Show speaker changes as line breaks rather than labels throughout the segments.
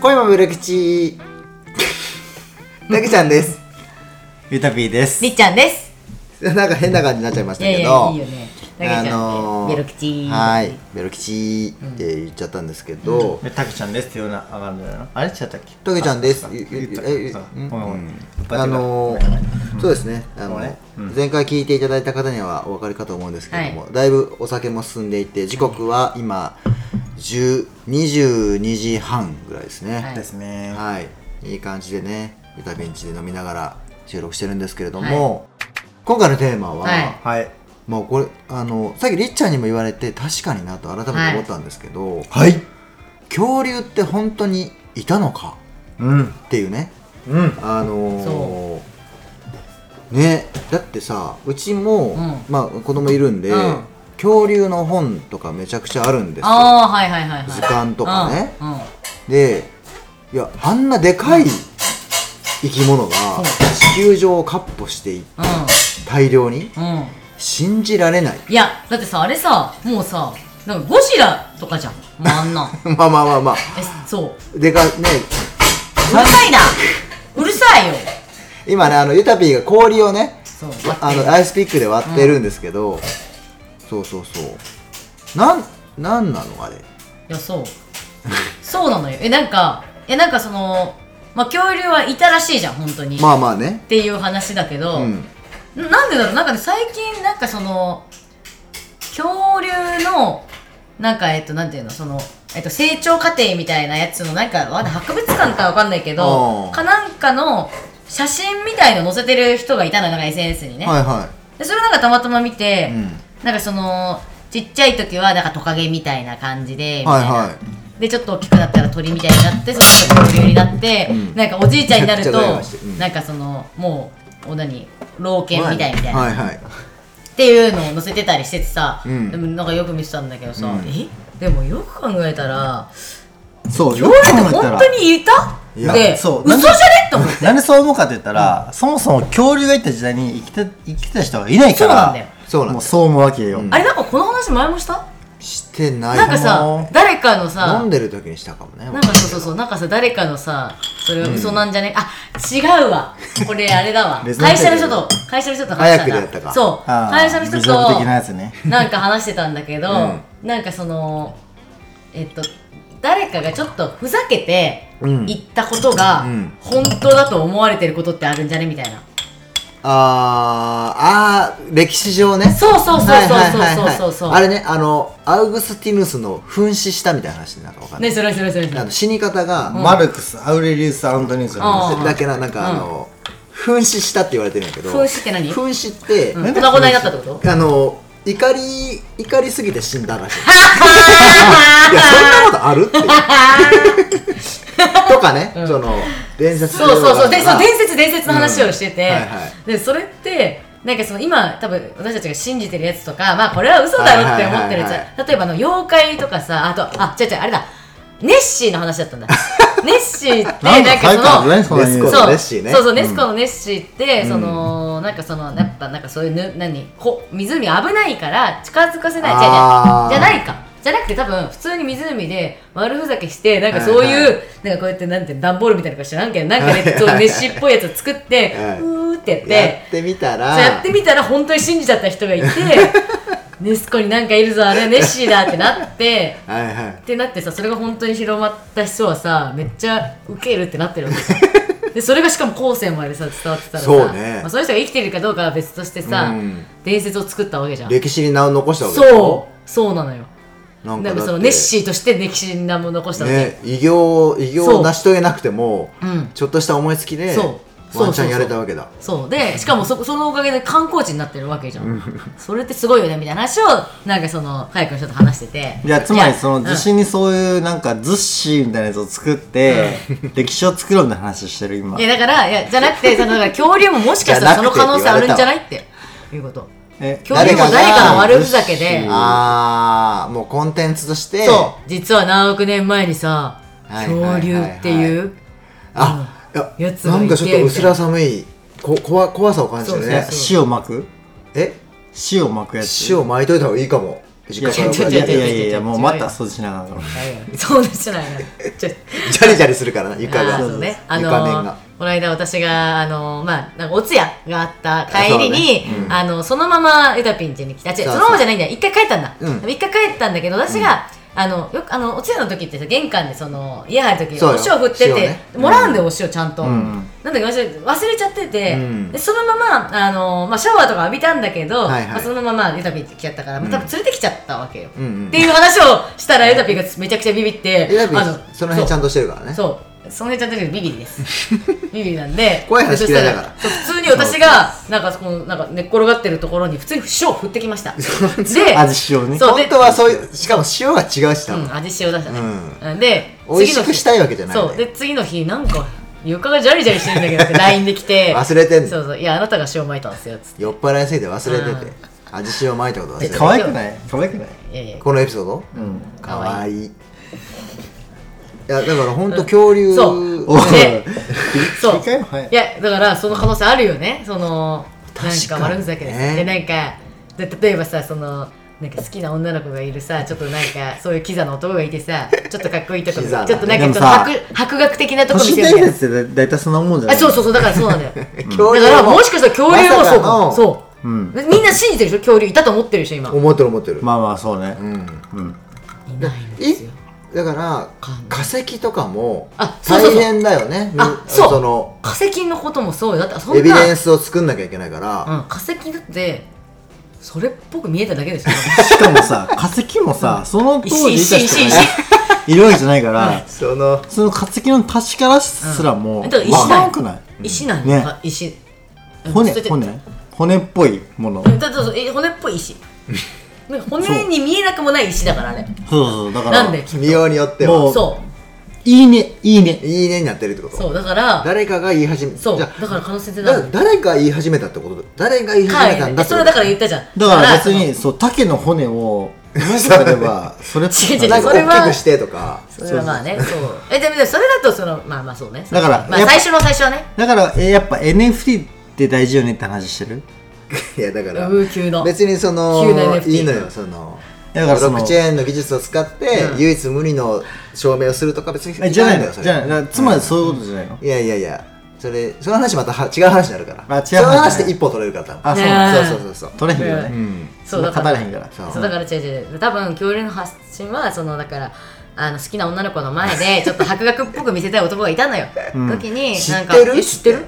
恋もベル吉。たけちゃんです。
ゆたぴーです。
りっちゃんです。
なんか変な感じになっちゃいました
いやいや
けど
いいよね。たけちゃんって、
あのー
ベロ吉。
はい。ベル吉って言っちゃったんですけど、
えたけちゃんですって言うなあかんのよな。あれ？違ったっけ？
たけちゃんです。
あ
ゆゆ
言った。
え
そう。
うん？
ごめんごめん。
うん。あのーそうですね。あの
ごめんね。うん。
前回聞いていただいた方にはお分かりかと思うんですけれども、だいぶお酒も進んでいて時刻は今10 22時半ぐらいですね、
はい。
ですね。
はい、いい感じでね、ビタベンチで飲みながら収録してるんですけれども、今回のテーマは、
はい。
はい。
もうこれあのさっきりっちゃんにも言われて確かになと改めて思ったんですけど、
はい。
恐竜って本当にいたのか
うん。
っていうね、
うん。
あのー
そ
ねだってさうちも、
うん。
まあ子供いるんで、
うん
恐竜の本とかめちゃくちゃあるんですよ。
ああはいはいはいはい。
図鑑とかね、
うんうん。
でいやあんなでかい生き物が地球上をかっ歩してい大量に
うん。うん
信じられない。
いやだってさあれさもうさなんかゴジラとかじゃん。もうあんな。ん
まあまあまあまあ。
えそう。
でかね。
うるさいな。うるさいよ。
今ねあのユタピーが氷をねあのアイスピックで割ってるんですけど、そうそうそう。なんなんなのあれ？
いやそう。そうなのよ。えなんかえなんかそのまあ恐竜はいたらしいじゃん本当に、
まあまあね。
っていう話だけど、
うん。
ななんでだろう？なんかね最近なんかその恐竜のなんかえっとなんていうの？そのえっと成長過程みたいなやつのなんか博物館かわかんないけどかなんかの写真みたいの載せてる人がいたのよなんか SNS にね、
はいは
でそれをなんかたまたま見て、
うん
なんかそのちっちゃい時はなんかトカゲみたいな感じでみたいな、
はい。はい
でちょっと大きくなったら鳥みたいになってその後恐竜になって、
うん。
なんかおじいちゃんになると
うん。
なんかそのもうお何老犬みたいみたいな、
はいはい。
っていうのを載せてたりしててさ、
うん。
でもなんかよく見てたんだけどさ、
うん。
え？でもよく考えたら
そう
恐竜って本当にいた？
いや
で
そう
嘘じゃね？って思って。
なんでそう思うかって言ったら、そもそも恐竜がいた時代に生きて生きてた人がいないから。
そうなんだよ
そう
もうそう思うわけよ、
うん。
あれなんかこの話前もした？
してない。
なんかさ誰かのさ
飲んでる時にしたかもね。
なんかそうそうそう、なんかさ、誰かのさ、それは嘘なんじゃね、あ、違うわ。これあれだわ。
レ。ズナ
会社の人と、会社の人と話した
早くでやったか。
そう、
あー
会社の人
ビジョン的なや
と、
つね。
なんか話してたんだけど、
う
なんかその、えっと、誰かがちょっとふざけて
うん。
言ったことが
うん。
本当だと思われてることってあるんじゃね？みたいな。
あーあー歴史上ね。
そうそうそうそうそうそうそう。
はいあれねあのアウグスティヌスの噴死したみたいな話でなんかわかんな。い、
ね、それそれそれそれ。
あの。死に方が、
マルクスアウレリウス・アントニウス
だけななんかあの、噴死したって言われてるんやけど
噴死って何？
噴死って、
うん。粉々になったってこと？
あの怒り怒りすぎて死んだらしい。いやそんなことあるっていう。とかね、その伝説
そうそうそう。でそう伝
説
説伝説の話をしてて、
うん。はいは
でそれってなんかその今多分私たちが信じてるやつとかまあこれは嘘だろって思ってるやつ、
はいはい
例えばあの妖怪とかさあとあ違う違うあれだ。ネッシーの話だったんだ。ネッシーって
なん
かその
ねその
ネスコ
そう。
ネッシーね。
そうそう、
うん
ネスコのネッシーって、そのなんかそのやっぱなんかそういうぬ何こ湖危ないから近づかせない。違う違う。
あー。
じゃないかじゃなくて多分普通に湖で悪ふざけしてなんかそういう、
はいは
なんかこうやってなんて段ボールみたいなのか知らんけどなんかね、
はいはい
そういうネッシーっぽいやつを作って、
はい。う
ーってやって
やってみたら
やってみたら本当に信じちゃった人がいてネスコになんかいるぞあれはネッシーだってなって
はいはい。
ってなってさそれが本当に広まった人はさめっちゃウケるってなってるわけさ。でそれがしかも後世までさ伝わってたらさ
そうね。
まあ、そういう人が生きてるかどうかは別としてさ、
うん。
伝説を作ったわけじゃん。
歴史に名を残したわけ
そう。そうなのよ
なんか
そのネッシーとして歴史に名も残した
ね偉業偉業を成し遂げなくても
うん。
ちょっとした思いつきで
そう。
ワンチャンやれたわけだ。
そう。でしかもそそのおかげで観光地になってるわけじゃん。それってすごいよねみたいな話をなんかその早くの人と話してて。
いやつまりその
いや
図紙にそういうなんかずっしーみたいなやつを作って、歴史を作ろうって話してる今。
いやだからいやじゃなくてそのだから恐竜ももしかしたらその可能性あるんじゃないって。いうこと
え
恐竜も誰かの悪ふざけで。
ああもうコンテンツとして。
そう。実は何億年前にさ
は
恐竜っていう
あいや
やつ
なんかちょっと薄ら寒いこ怖怖さを感じてるね。
そうそうそう。
塩巻く？
え？
塩巻くやつ。
塩巻いといた方がいいかも。実
いやいやいやいやもうまた掃除しながら。
そうですないなちょ
ジャリジャリするからな床が。
そうね。あのこの間私があのまあなんかお通夜があった帰りに
そうね。うん。
あのそのままユタピン家に来た。違う
そ
のままじゃないんだ。よ一回帰ったんだ。
うん。
一回帰ったんだけど私があのよくあのお通夜の時ってさ玄関でその家入る時お塩振ってて
塩ね。
もらうんだよお塩ちゃんと。
ん
なんだ忘れちゃってて
うん。
でそのままあのまあシャワーとか浴びたんだけど
はいはい。
まあそのままユタピン来ちゃったからまあ多分連れてきちゃったわけよ。
うんうん。
っていう話をしたらユタピンがめちゃくちゃビビって
えだって
あの
その辺ちゃんとしてるからね。
そう。その辺ちゃんとビビリです。ビビリなんで。
怖い話嫌いだから
そう普通に私が、なんかそこの、なんか寝っ転がってるところに普通に塩を振ってきました。で、
味塩ね
そうで
本当はそういうしかも塩が違うし多分
うん、味塩出したね。
う
で、
美味しくしたいわけじゃないね
そう。で、次の日、なんか、床がジャリジャリしてるんだけどって LINE で来て。
忘れてんの
そうそう。いや、あなたが塩巻いたんですよ。つって。
酔っ払いすぎて忘れてて
うん
味塩まいたこと忘れ
え
て
可愛くない？可愛くない？
いやいや。
このエピソード？
うん
かわいいいやだから本当恐竜。
そう。
おい
でそう。
い。
いやだからその可能性あるよね。そのなん
確か
悪ふざけです、
ね。
でなんかで例えばさそのなんか好きな女の子がいるさちょっとなんかそういうキザな男がいてさちょっとかっこいいとこちょっとなんかちょっと
でもさ
博博学的なとこ見せるみたいな。
って大体そんなもんじゃない？
あそうそうそうだからそうなんだよ。
恐竜
だからもしかしたら恐竜もそうかも。そう、
うん。
みんな信じてるでしょ？恐竜いたと思ってるでしょ今。
思ってる思ってる。
まあまあそうね。
うん。
うん。
いないんですよ
だから化石とかも大変だよね。み
あそう。
その
化石のこともそうよ。だってそんな
エビデンスを作んなきゃいけないから。
うん、化石だってそれっぽく見えただけですよ。
しかもさ化石もさその当時いた人
石石
がいるわけじゃないから
その
その化石の確からしすらも
うん。石
わ
だよ
からんくない
石なん
ね。
だ、石。
骨
うん。
骨骨。っぽいもの。
うん。だそうそうえ骨っぽい石。ね 骨に見えなくもない石だからね。
そうそうだから
なんで？
見ようによって
も
は
う。
そ
いいねいいね。
いいねになってるってこ
う
と？
そうだから
誰かが言い始め
そう
じゃ
だから可能性って
誰が言い始めたってこと？誰が言い始めたんだってこと？
はいそれだから言ったじゃん。
だから別にそう竹の骨をうまくすればそれ
違う違それは
大きくしてとか。
それはまあねそうえでもそれだとそのまあまあそうね。
だから
まあ最初の最初はね。
だからえやっぱ NFT って大事よねって話してる？
いやだから別にそのいいのよその
だからその
ブロックチェーンの技術を使って
うん。
唯一無二の証明をするとか別に
えじゃないの
それ。
じゃないつまりそういうことじゃないの？
いやいやいやそれその話または違う話になるから。
あ違う話
その話で一歩取れるから
あそう
そうそうそうそう。
取れへんよ
う
ね
うん。
そうだ
そんな語れへんから。
そう。
そうだから違う違う。多分恐竜の発信はそのだからあの好きな女の子の前で ちょっと博学っぽく見せたい男がいたのよ、
ん。
時に
知
なんか
ってる？
え知ってる？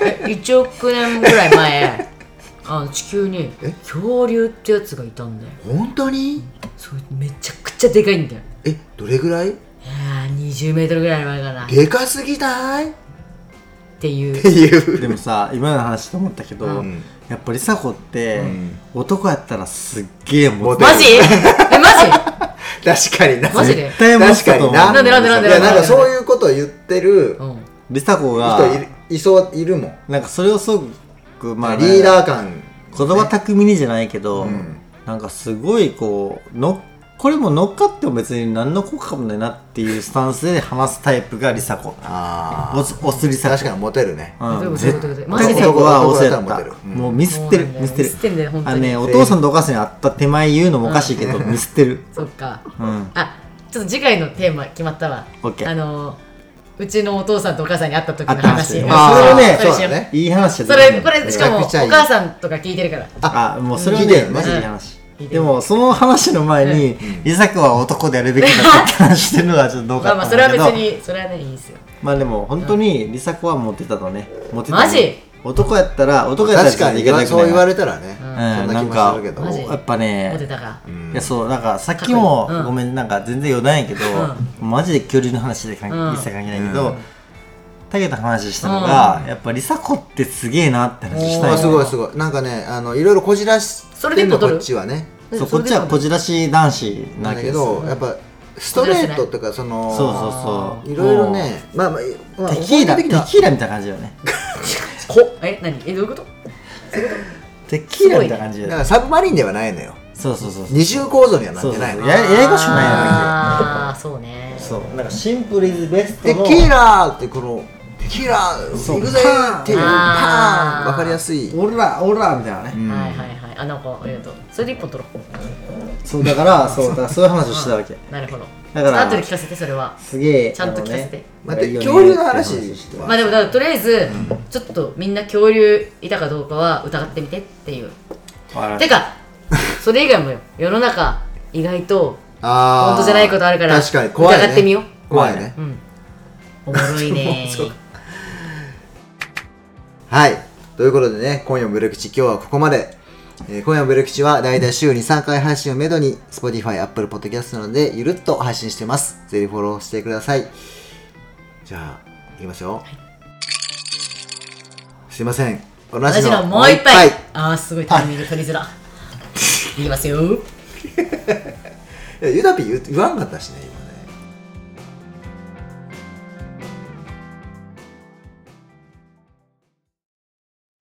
え1億年ぐらい前あの地球に
え？
恐竜ってやつがいたんだよ。
本当に？
それめちゃくちゃでかいんだよ。
えどれぐらい？
いやー20メートルぐらい前かな。っ
でかすぎない？って
いう。
いう。
でもさ今の話と思ったけど、
うん。
やっぱりさ子って、
ん。
男やったらすっげえモテ
モテ
マジ？えマジ？
確かにな。
マジで？
絶対モテ
確かにな。
なんでなんでなんで
いやなんか
なんで
そういうことを言ってる
うん。
りさ子が
人いるいそういるもん。
なんかそれをすごくまあ、
リーダー感。
言葉巧みにじゃないけど、
うん。
なんかすごいこうのこれも乗っかっても別に何の効果もないなっていうスタンスで話すタイプがりさ子。
あ
おすおすりさ
確かにモテるね。
うん。
どういうこと
絶対
マジで
そこは
男
オスやったもうミスってるミスってる。
ミスってんだよ本当に。
あのねお父さんとお母さんに会った手前言うのもおかしいけどミスってる。
そっか
うん。
あちょっと次回のテーマ決まったわ。
オッケー
あのうちのお父さんとお母さんに会った時の
話あーそれはね
そ
うだね。
いい話や
それこれしかもお母さんとか聞いてるから。
あもうそれは
ね
ねマジでいい話。でもその話の前にリサ子は男でやるべきだって話してるのはちょっとどうかと
まあまあそれは別にそれはねいいですよ。
まあでも本当にリサ子はモテたとね。モテた
マジ？
男やったら男やったら
確かに
ちょっといけたくない
そう言われたらね、
うん
な
んかやっぱね
モテたか
うん
いやそうなんかさっきも
かっこいい。うん。
ごめんなんか全然余談やけど、マジで恐竜の話で関
うん。
一切関係ないけど
うん。
タケと話したのが、やっぱリサ子ってすげえなって話したい
あすごいすごい。なんかねあのいろいろこじらし
それでる
こっちはね。
そうこっちはこじらし男子な
なんだけどやっぱストレートっていうかその
そうそうそう。
いろいろねまあまあ、まあ、
テキーラテ
本的には
キーラみたいな感じだよね。
こ え何？えどういうこと？
テキーラみたいな感じだ
からサブマリンではないのよ。
そうそうそう
二重構造にはなってないの。
そうそうやややこしくない
ああそうね。
そう。なんかシンプルイズベストの
テキーラーってこのテキーラー
そう。
行くぜっていう
パーン。
パーン。わかりやすい。
オラオラみたいなね、
うん
はいはいはいあなんかありがとうそれで一本取ろ
そうだからそうだからそう。いう話をしてたわけ。
うなるほど。
だから
後で聞かせてそれは。
すげえ
ちゃんと聞かせて。
あの
待って恐竜の話
して
まあでもだからとりあえず、ちょっとみんな恐竜いたかどうかは疑ってみてっていう。
た
てかそれ以外もよ。世の中意外と
あー。
本当じゃないことあるから
確かに怖い、ね、
疑ってみよう。
怖いね。
うん。おもろいね。
はい。ということでね今夜もブレ口今日はここまで、えー今夜もブレ口はだいたい週に3回配信をめどに Spotify、Apple Podcast などでゆるっと配信してます。ぜひフォローしてください。じゃあいきますよ、すいません。同
同じのもう一杯。あーすごい。タイミング取りづら。い。きますよ。
いやユダピー言言わんかったしね今